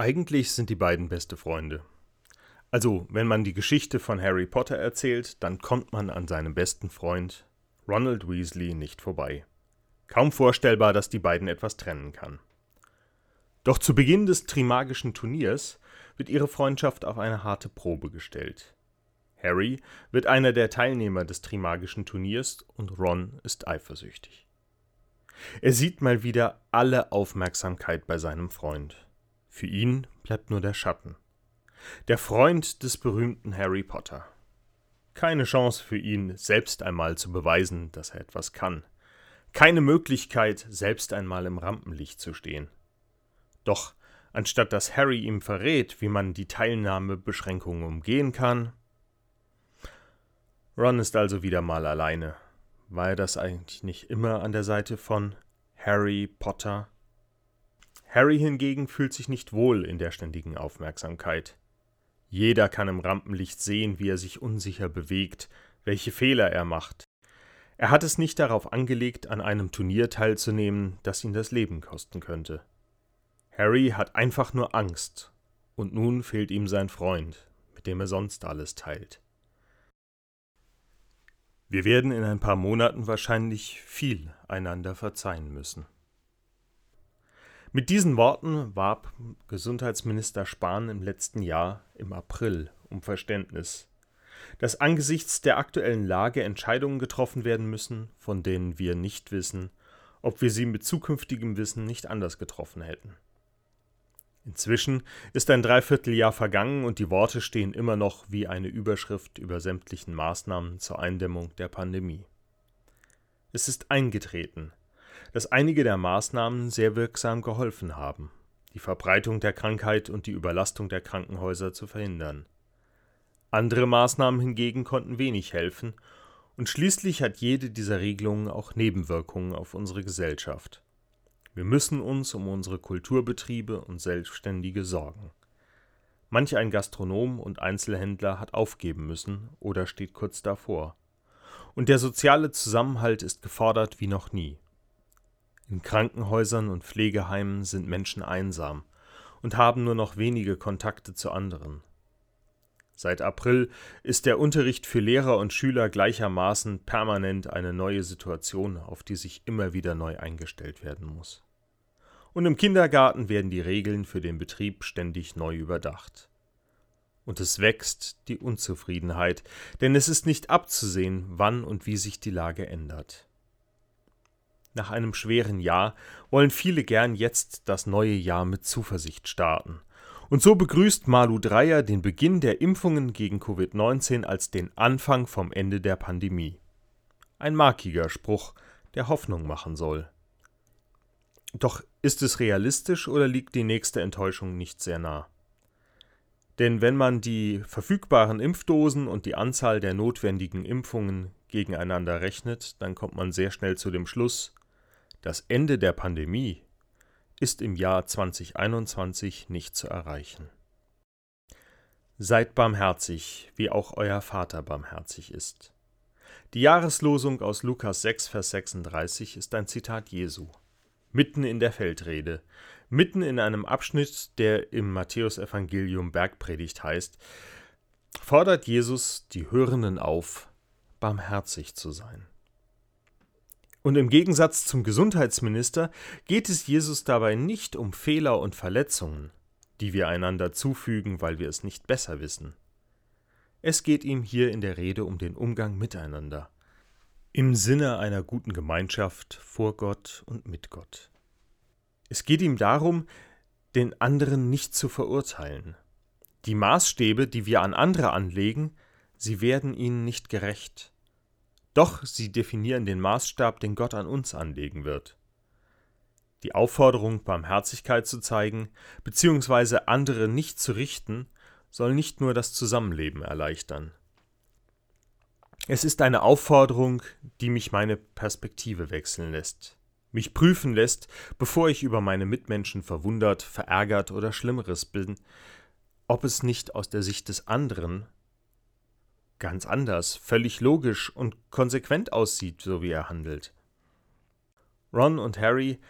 Eigentlich sind die beiden beste Freunde. Also, wenn man die Geschichte von Harry Potter erzählt, dann kommt man an seinem besten Freund Ronald Weasley nicht vorbei. Kaum vorstellbar, dass die beiden etwas trennen kann. Doch zu Beginn des Trimagischen Turniers wird ihre Freundschaft auf eine harte Probe gestellt. Harry wird einer der Teilnehmer des Trimagischen Turniers und Ron ist eifersüchtig. Er sieht mal wieder alle Aufmerksamkeit bei seinem Freund. Für ihn bleibt nur der Schatten. Der Freund des berühmten Harry Potter. Keine Chance für ihn, selbst einmal zu beweisen, dass er etwas kann. Keine Möglichkeit, selbst einmal im Rampenlicht zu stehen. Doch anstatt dass Harry ihm verrät, wie man die Teilnahmebeschränkungen umgehen kann. Ron ist also wieder mal alleine. War er das eigentlich nicht immer an der Seite von Harry Potter? Harry hingegen fühlt sich nicht wohl in der ständigen Aufmerksamkeit. Jeder kann im Rampenlicht sehen, wie er sich unsicher bewegt, welche Fehler er macht. Er hat es nicht darauf angelegt, an einem Turnier teilzunehmen, das ihn das Leben kosten könnte. Harry hat einfach nur Angst, und nun fehlt ihm sein Freund, mit dem er sonst alles teilt. Wir werden in ein paar Monaten wahrscheinlich viel einander verzeihen müssen. Mit diesen Worten warb Gesundheitsminister Spahn im letzten Jahr im April um Verständnis, dass angesichts der aktuellen Lage Entscheidungen getroffen werden müssen, von denen wir nicht wissen, ob wir sie mit zukünftigem Wissen nicht anders getroffen hätten. Inzwischen ist ein Dreivierteljahr vergangen und die Worte stehen immer noch wie eine Überschrift über sämtlichen Maßnahmen zur Eindämmung der Pandemie. Es ist eingetreten, dass einige der Maßnahmen sehr wirksam geholfen haben, die Verbreitung der Krankheit und die Überlastung der Krankenhäuser zu verhindern. Andere Maßnahmen hingegen konnten wenig helfen, und schließlich hat jede dieser Regelungen auch Nebenwirkungen auf unsere Gesellschaft. Wir müssen uns um unsere Kulturbetriebe und Selbstständige sorgen. Manch ein Gastronom und Einzelhändler hat aufgeben müssen oder steht kurz davor. Und der soziale Zusammenhalt ist gefordert wie noch nie. In Krankenhäusern und Pflegeheimen sind Menschen einsam und haben nur noch wenige Kontakte zu anderen. Seit April ist der Unterricht für Lehrer und Schüler gleichermaßen permanent eine neue Situation, auf die sich immer wieder neu eingestellt werden muss. Und im Kindergarten werden die Regeln für den Betrieb ständig neu überdacht. Und es wächst die Unzufriedenheit, denn es ist nicht abzusehen, wann und wie sich die Lage ändert. Nach einem schweren Jahr wollen viele gern jetzt das neue Jahr mit Zuversicht starten. Und so begrüßt Malu Dreyer den Beginn der Impfungen gegen Covid-19 als den Anfang vom Ende der Pandemie. Ein markiger Spruch, der Hoffnung machen soll. Doch ist es realistisch oder liegt die nächste Enttäuschung nicht sehr nah? Denn wenn man die verfügbaren Impfdosen und die Anzahl der notwendigen Impfungen gegeneinander rechnet, dann kommt man sehr schnell zu dem Schluss, das Ende der Pandemie ist im Jahr 2021 nicht zu erreichen. Seid barmherzig, wie auch euer Vater barmherzig ist. Die Jahreslosung aus Lukas 6, Vers 36 ist ein Zitat Jesu. Mitten in der Feldrede, mitten in einem Abschnitt, der im Matthäusevangelium Bergpredigt heißt, fordert Jesus die Hörenden auf, barmherzig zu sein. Und im Gegensatz zum Gesundheitsminister geht es Jesus dabei nicht um Fehler und Verletzungen, die wir einander zufügen, weil wir es nicht besser wissen. Es geht ihm hier in der Rede um den Umgang miteinander, im Sinne einer guten Gemeinschaft vor Gott und mit Gott. Es geht ihm darum, den anderen nicht zu verurteilen. Die Maßstäbe, die wir an andere anlegen, sie werden ihnen nicht gerecht. Doch sie definieren den Maßstab, den Gott an uns anlegen wird. Die Aufforderung, Barmherzigkeit zu zeigen, beziehungsweise andere nicht zu richten, soll nicht nur das Zusammenleben erleichtern. Es ist eine Aufforderung, die mich meine Perspektive wechseln lässt, mich prüfen lässt, bevor ich über meine Mitmenschen verwundert, verärgert oder Schlimmeres bin, ob es nicht aus der Sicht des anderen ganz anders, völlig logisch und konsequent aussieht, so wie er handelt. Ron und Harry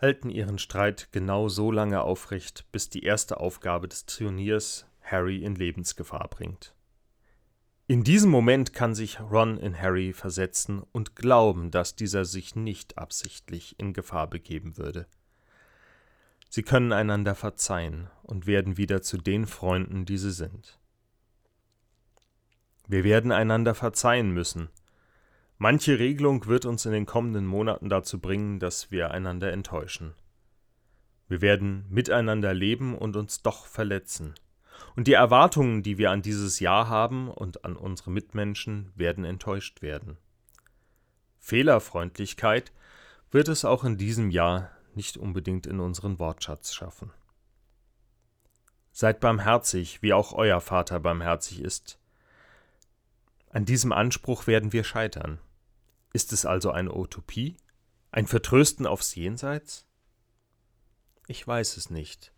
halten ihren Streit genau so lange aufrecht, bis die erste Aufgabe des Turniers Harry in Lebensgefahr bringt. In diesem Moment kann sich Ron in Harry versetzen und glauben, dass dieser sich nicht absichtlich in Gefahr begeben würde. Sie können einander verzeihen und werden wieder zu den Freunden, die sie sind. Wir werden einander verzeihen müssen. Manche Regelung wird uns in den kommenden Monaten dazu bringen, dass wir einander enttäuschen. Wir werden miteinander leben und uns doch verletzen. Und die Erwartungen, die wir an dieses Jahr haben und an unsere Mitmenschen, werden enttäuscht werden. Fehlerfreundlichkeit wird es auch in diesem Jahr nicht unbedingt in unseren Wortschatz schaffen. Seid barmherzig, wie auch euer Vater barmherzig ist. An diesem Anspruch werden wir scheitern. Ist es also eine Utopie? Ein Vertrösten aufs Jenseits? Ich weiß es nicht.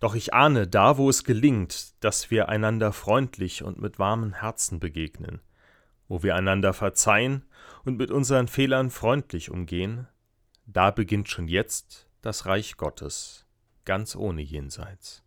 Doch ich ahne, da wo es gelingt, dass wir einander freundlich und mit warmen Herzen begegnen, wo wir einander verzeihen und mit unseren Fehlern freundlich umgehen, da beginnt schon jetzt das Reich Gottes, ganz ohne Jenseits.